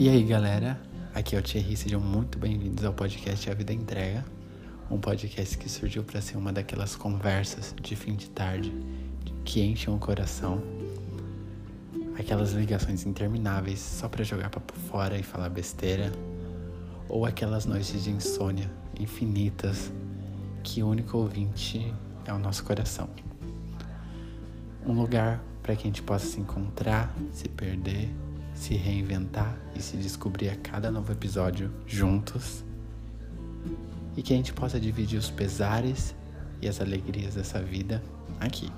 E aí, galera? Aqui é o Thierry, sejam muito bem-vindos ao podcast A Vida Entrega, um podcast que surgiu para ser uma daquelas conversas de fim de tarde que enchem o coração, aquelas ligações intermináveis só para jogar papo fora e falar besteira, ou aquelas noites de insônia infinitas que o único ouvinte é o nosso coração. Um lugar para que a gente possa se encontrar, se perder, se reinventar e se descobrir a cada novo episódio juntos. E que a gente possa dividir os pesares e as alegrias dessa vida aqui.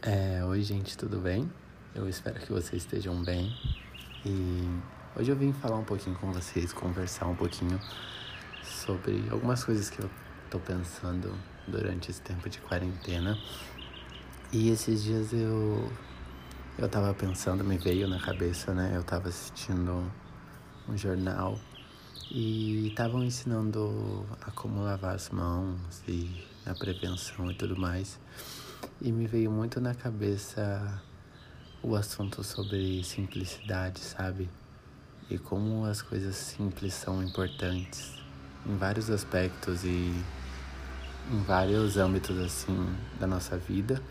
É, oi, gente, tudo bem? Eu espero que vocês estejam bem. E hoje eu vim falar um pouquinho com vocês, conversar um pouquinho sobre algumas coisas que eu tô pensando durante esse tempo de quarentena. E esses dias eu eu tava pensando, me veio na cabeça, né? Eu tava assistindo um jornal e estavam ensinando a como lavar as mãos e a prevenção e tudo mais. E me veio muito na cabeça o assunto sobre simplicidade, sabe? E como as coisas simples são importantes em vários aspectos e em vários âmbitos assim da nossa vida.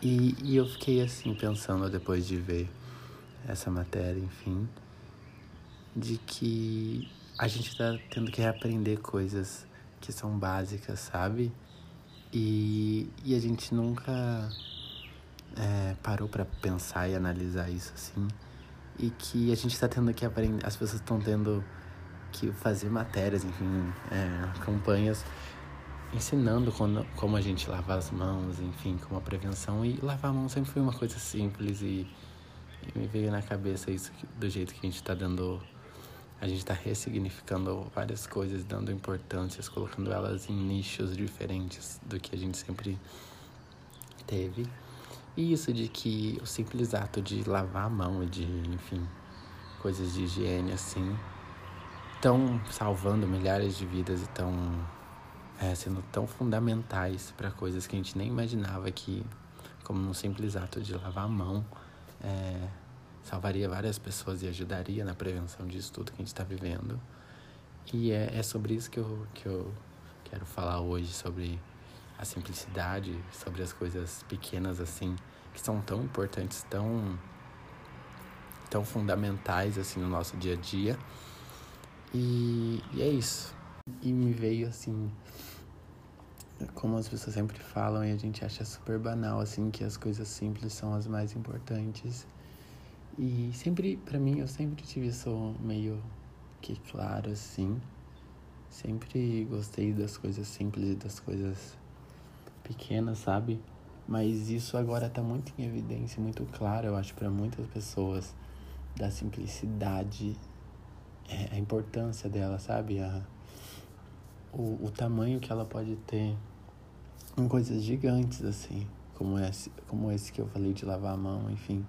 E, e eu fiquei assim pensando depois de ver essa matéria, enfim, de que a gente tá tendo que reaprender coisas que são básicas, sabe? E, e a gente nunca é, parou para pensar e analisar isso assim. E que a gente está tendo que aprender, as pessoas estão tendo que fazer matérias, enfim, é, campanhas ensinando quando, como a gente lava as mãos, enfim, como a prevenção. E lavar a mão sempre foi uma coisa simples e, e me veio na cabeça isso do jeito que a gente está dando. A gente está ressignificando várias coisas, dando importâncias, colocando elas em nichos diferentes do que a gente sempre teve. E isso de que o simples ato de lavar a mão e de, enfim, coisas de higiene assim, estão salvando milhares de vidas e estão é, sendo tão fundamentais para coisas que a gente nem imaginava que, como um simples ato de lavar a mão, é, salvaria várias pessoas e ajudaria na prevenção disso tudo que a gente está vivendo. E é, é sobre isso que eu, que eu quero falar hoje, sobre a simplicidade, sobre as coisas pequenas assim, que são tão importantes, tão, tão fundamentais assim no nosso dia a dia. E, e é isso. E me veio assim como as pessoas sempre falam e a gente acha super banal, assim, que as coisas simples são as mais importantes. E sempre, para mim, eu sempre tive isso meio que claro, assim. Sempre gostei das coisas simples e das coisas pequenas, sabe? Mas isso agora tá muito em evidência, muito claro, eu acho, para muitas pessoas, da simplicidade, é, a importância dela, sabe? A, o, o tamanho que ela pode ter em coisas gigantes, assim, como esse, como esse que eu falei de lavar a mão, enfim.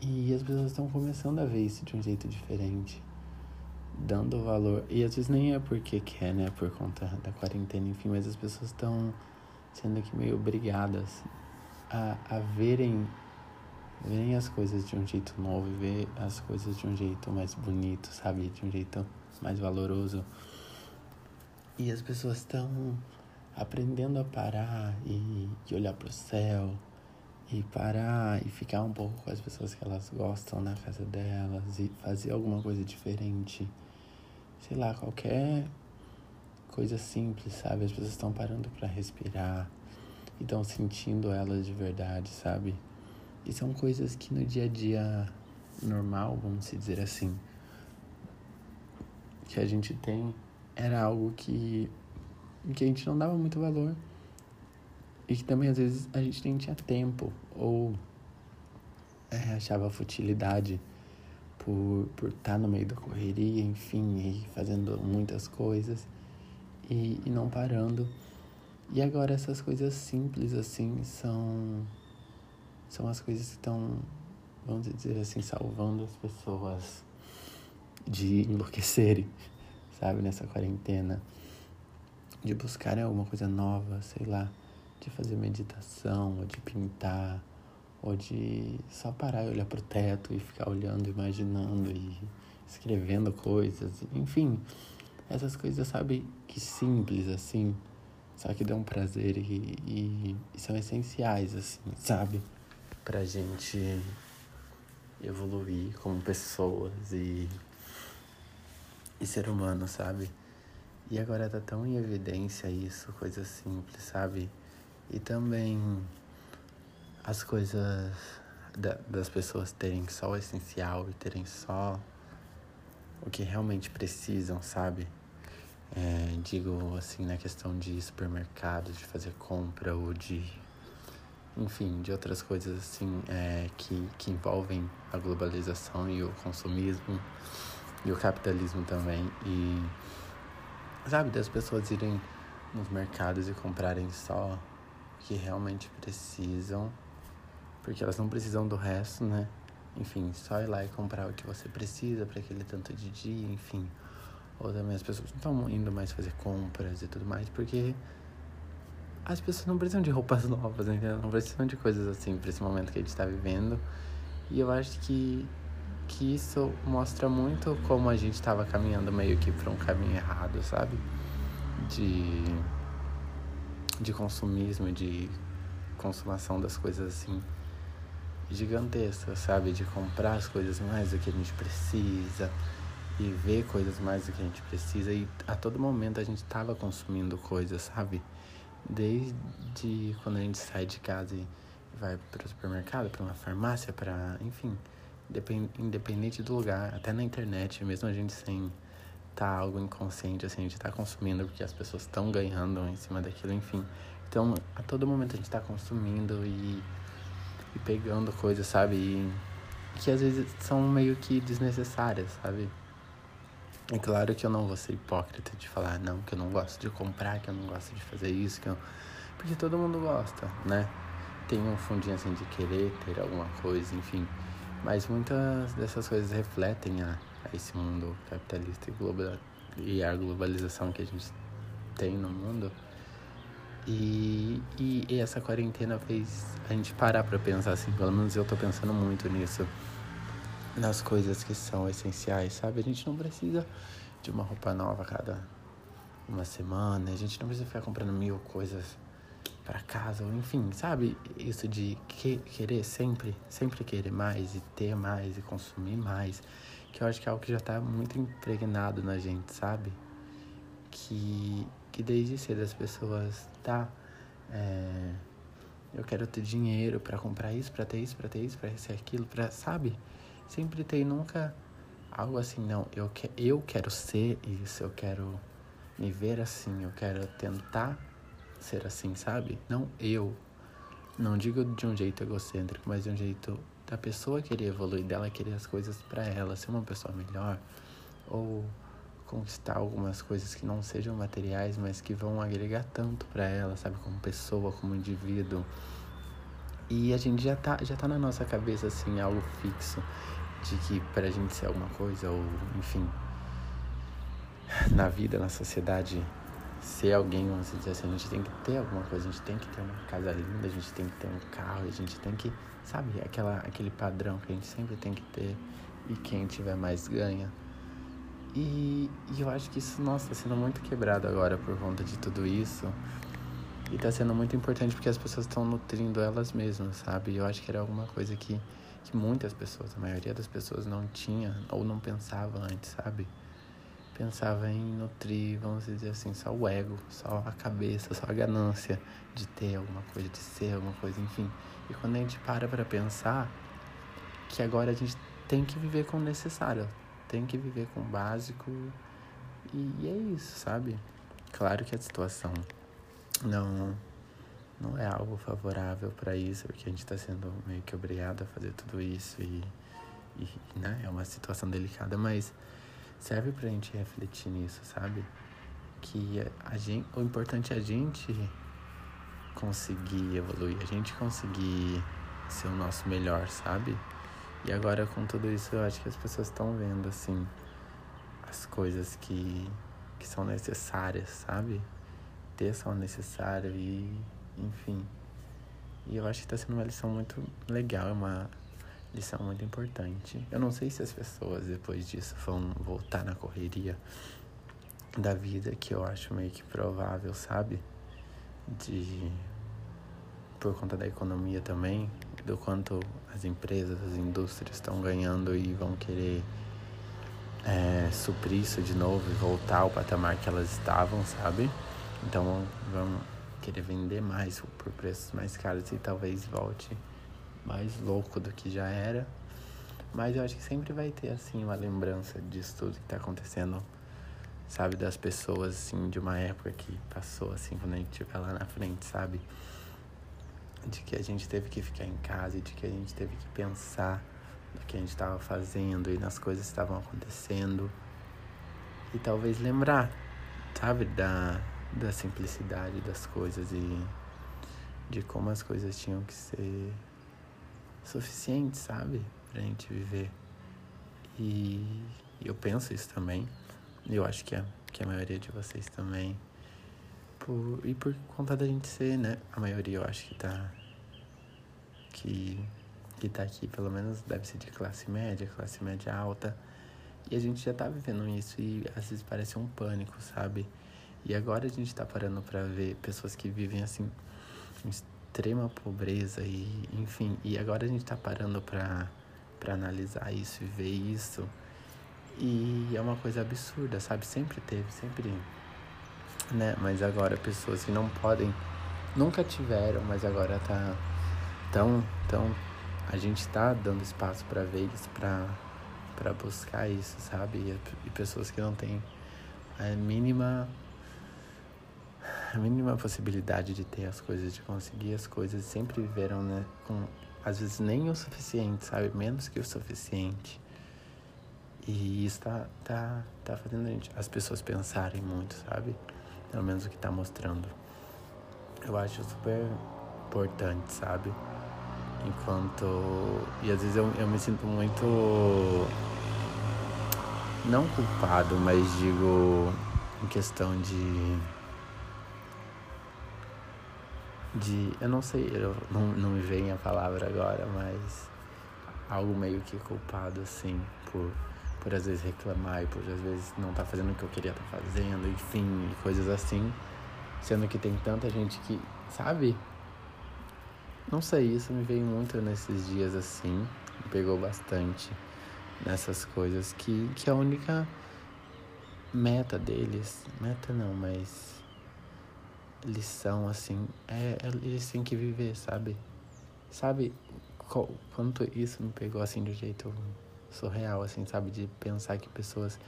E as pessoas estão começando a ver isso de um jeito diferente, dando valor. E às vezes nem é porque quer, né, por conta da quarentena, enfim, mas as pessoas estão sendo aqui meio obrigadas a, a verem, verem as coisas de um jeito novo, ver as coisas de um jeito mais bonito, sabe? De um jeito mais valoroso. E as pessoas estão aprendendo a parar e, e olhar para o céu e parar e ficar um pouco com as pessoas que elas gostam na casa delas e fazer alguma coisa diferente. Sei lá, qualquer coisa simples, sabe? As pessoas estão parando para respirar e estão sentindo elas de verdade, sabe? E são coisas que no dia a dia normal, vamos dizer assim, que a gente tem era algo que, que a gente não dava muito valor. E que também às vezes a gente nem tinha tempo ou é, achava futilidade por, por estar tá no meio da correria, enfim, e fazendo muitas coisas e, e não parando. E agora essas coisas simples assim são são as coisas que estão, vamos dizer assim, salvando as pessoas de enlouquecerem sabe, nessa quarentena, de buscarem alguma coisa nova, sei lá, de fazer meditação, ou de pintar, ou de só parar e olhar pro teto e ficar olhando, imaginando e escrevendo coisas, enfim, essas coisas, sabe, que simples assim, só que dão prazer e, e, e são essenciais, assim, sabe, pra gente evoluir como pessoas e, e ser humano, sabe? E agora tá tão em evidência isso, coisas simples, sabe? E também as coisas da, das pessoas terem só o essencial e terem só o que realmente precisam, sabe? É, digo assim, na questão de supermercado, de fazer compra ou de. Enfim, de outras coisas assim é, que, que envolvem a globalização e o consumismo e o capitalismo também. E sabe, das pessoas irem nos mercados e comprarem só o que realmente precisam, porque elas não precisam do resto, né? Enfim, só ir lá e comprar o que você precisa para aquele tanto de dia, enfim. Ou também as pessoas não estão indo mais fazer compras e tudo mais, porque as pessoas não precisam de roupas novas, entendeu? Não precisam de coisas assim para esse momento que a gente está vivendo. E eu acho que que isso mostra muito como a gente estava caminhando meio que para um caminho errado, sabe? De, de consumismo, de consumação das coisas assim gigantescas, sabe? De comprar as coisas mais do que a gente precisa e ver coisas mais do que a gente precisa. E a todo momento a gente estava consumindo coisas, sabe? Desde quando a gente sai de casa e vai para o supermercado, para uma farmácia, para enfim independente do lugar, até na internet, mesmo a gente sem tá algo inconsciente, assim, a gente tá consumindo porque as pessoas estão ganhando em cima daquilo, enfim. Então, a todo momento a gente tá consumindo e, e pegando coisas, sabe? E, que às vezes são meio que desnecessárias, sabe? É claro que eu não vou ser hipócrita de falar, não, que eu não gosto de comprar, que eu não gosto de fazer isso, que eu... porque todo mundo gosta, né? Tem um fundinho assim de querer ter alguma coisa, enfim. Mas muitas dessas coisas refletem a, a esse mundo capitalista e, global, e a globalização que a gente tem no mundo. E, e, e, essa quarentena fez a gente parar pra pensar assim, pelo menos eu tô pensando muito nisso, nas coisas que são essenciais, sabe? A gente não precisa de uma roupa nova a cada uma semana, a gente não precisa ficar comprando mil coisas para casa, ou enfim, sabe? Isso de que, querer sempre, sempre querer mais e ter mais e consumir mais, que eu acho que é algo que já tá muito impregnado na gente, sabe? Que, que desde cedo as pessoas, tá? É, eu quero ter dinheiro para comprar isso, para ter isso, para ter isso, para ser aquilo, para sabe? Sempre tem nunca algo assim, não, eu, que, eu quero ser isso, eu quero me ver assim, eu quero tentar ser assim, sabe? Não eu. Não digo de um jeito egocêntrico, mas de um jeito da pessoa querer evoluir, dela querer as coisas para ela, ser uma pessoa melhor ou conquistar algumas coisas que não sejam materiais, mas que vão agregar tanto para ela, sabe, como pessoa, como indivíduo. E a gente já tá, já tá na nossa cabeça assim algo fixo de que pra gente ser alguma coisa ou enfim, na vida, na sociedade, ser alguém, vamos dizer assim, a gente tem que ter alguma coisa, a gente tem que ter uma casa linda, a gente tem que ter um carro, a gente tem que, sabe, aquela, aquele padrão que a gente sempre tem que ter e quem tiver mais ganha. E, e eu acho que isso, nossa, tá sendo muito quebrado agora por conta de tudo isso. E tá sendo muito importante porque as pessoas estão nutrindo elas mesmas, sabe? Eu acho que era alguma coisa que, que muitas pessoas, a maioria das pessoas não tinha ou não pensava antes, sabe? Pensava em nutrir, vamos dizer assim, só o ego, só a cabeça, só a ganância de ter alguma coisa, de ser alguma coisa, enfim. E quando a gente para para pensar que agora a gente tem que viver com o necessário, tem que viver com o básico e é isso, sabe? Claro que a situação não não é algo favorável para isso, porque a gente está sendo meio que obrigado a fazer tudo isso e, e né, é uma situação delicada, mas serve pra gente refletir nisso, sabe? Que a gente, o importante é a gente conseguir evoluir, a gente conseguir ser o nosso melhor, sabe? E agora com tudo isso eu acho que as pessoas estão vendo assim as coisas que, que são necessárias, sabe? Ter são necessário e enfim. E eu acho que está sendo uma lição muito legal, é uma lição muito importante. Eu não sei se as pessoas depois disso vão voltar na correria da vida, que eu acho meio que provável, sabe? De por conta da economia também, do quanto as empresas, as indústrias estão ganhando e vão querer é, suprir isso de novo e voltar ao patamar que elas estavam, sabe? Então vão querer vender mais por preços mais caros e talvez volte mais louco do que já era. Mas eu acho que sempre vai ter, assim, uma lembrança disso tudo que tá acontecendo, sabe? Das pessoas, assim, de uma época que passou, assim, quando a gente estiver lá na frente, sabe? De que a gente teve que ficar em casa de que a gente teve que pensar no que a gente estava fazendo e nas coisas que estavam acontecendo. E talvez lembrar, sabe? Da, da simplicidade das coisas e de como as coisas tinham que ser suficientes, sabe? Pra gente viver. E eu penso isso também. Eu acho que a, que a maioria de vocês também. Por, e por conta da gente ser, né? A maioria eu acho que tá. Que, que tá aqui, pelo menos deve ser de classe média, classe média alta. E a gente já tá vivendo isso e às vezes parece um pânico, sabe? E agora a gente tá parando para ver pessoas que vivem assim extrema pobreza e enfim, e agora a gente tá parando para para analisar isso e ver isso. E é uma coisa absurda, sabe? Sempre teve, sempre né? Mas agora pessoas que não podem nunca tiveram, mas agora tá tão tão a gente tá dando espaço para ver isso, para para buscar isso, sabe? E, e pessoas que não têm a mínima a mínima possibilidade de ter as coisas, de conseguir as coisas, sempre viveram, né, com às vezes nem o suficiente, sabe? Menos que o suficiente. E isso tá, tá, tá fazendo a gente, as pessoas pensarem muito, sabe? Pelo menos o que tá mostrando. Eu acho super importante, sabe? Enquanto. E às vezes eu, eu me sinto muito. Não culpado, mas digo em questão de de. Eu não sei, eu, não, não me vem a palavra agora, mas algo meio que culpado, assim, por, por às vezes reclamar e por às vezes não estar tá fazendo o que eu queria estar tá fazendo, enfim, coisas assim. Sendo que tem tanta gente que, sabe? Não sei, isso me veio muito nesses dias assim, me pegou bastante nessas coisas que, que a única meta deles, meta não, mas lição, assim, é, é, eles têm que viver, sabe? Sabe qual, quanto isso me pegou, assim, de um jeito surreal, assim, sabe? De pensar que pessoas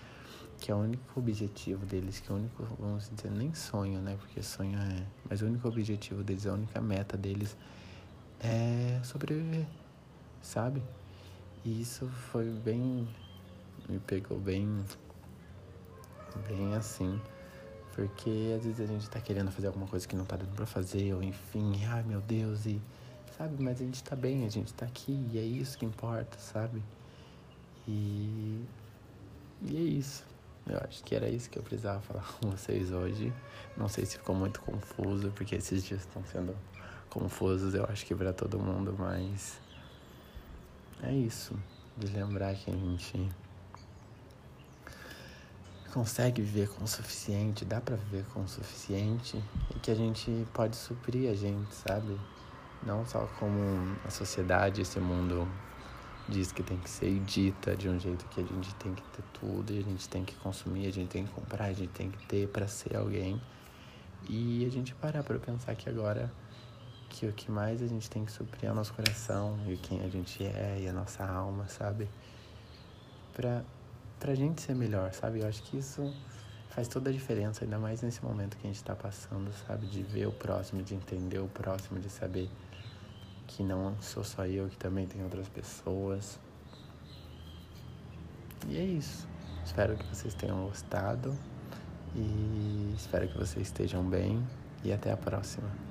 que é o único objetivo deles, que é o único, vamos dizer, nem sonho, né? Porque sonho é. Mas o único objetivo deles, a única meta deles é sobreviver, sabe? E isso foi bem. Me pegou bem. Bem assim. Porque às vezes a gente tá querendo fazer alguma coisa que não tá dando pra fazer, ou enfim, ai meu Deus, e sabe, mas a gente tá bem, a gente tá aqui, e é isso que importa, sabe? E, e é isso. Eu acho que era isso que eu precisava falar com vocês hoje. Não sei se ficou muito confuso, porque esses dias estão sendo confusos, eu acho que para todo mundo, mas é isso. De lembrar que a gente consegue viver com o suficiente, dá para viver com o suficiente e que a gente pode suprir a gente, sabe? Não só como a sociedade, esse mundo diz que tem que ser dita de um jeito que a gente tem que ter tudo, e a gente tem que consumir, a gente tem que comprar, a gente tem que ter para ser alguém. E a gente parar para pensar que agora que o que mais a gente tem que suprir é o nosso coração e quem a gente é e a nossa alma, sabe? Para pra gente ser melhor, sabe? Eu acho que isso faz toda a diferença, ainda mais nesse momento que a gente tá passando, sabe? De ver o próximo, de entender o próximo, de saber que não sou só eu, que também tem outras pessoas. E é isso. Espero que vocês tenham gostado e espero que vocês estejam bem e até a próxima.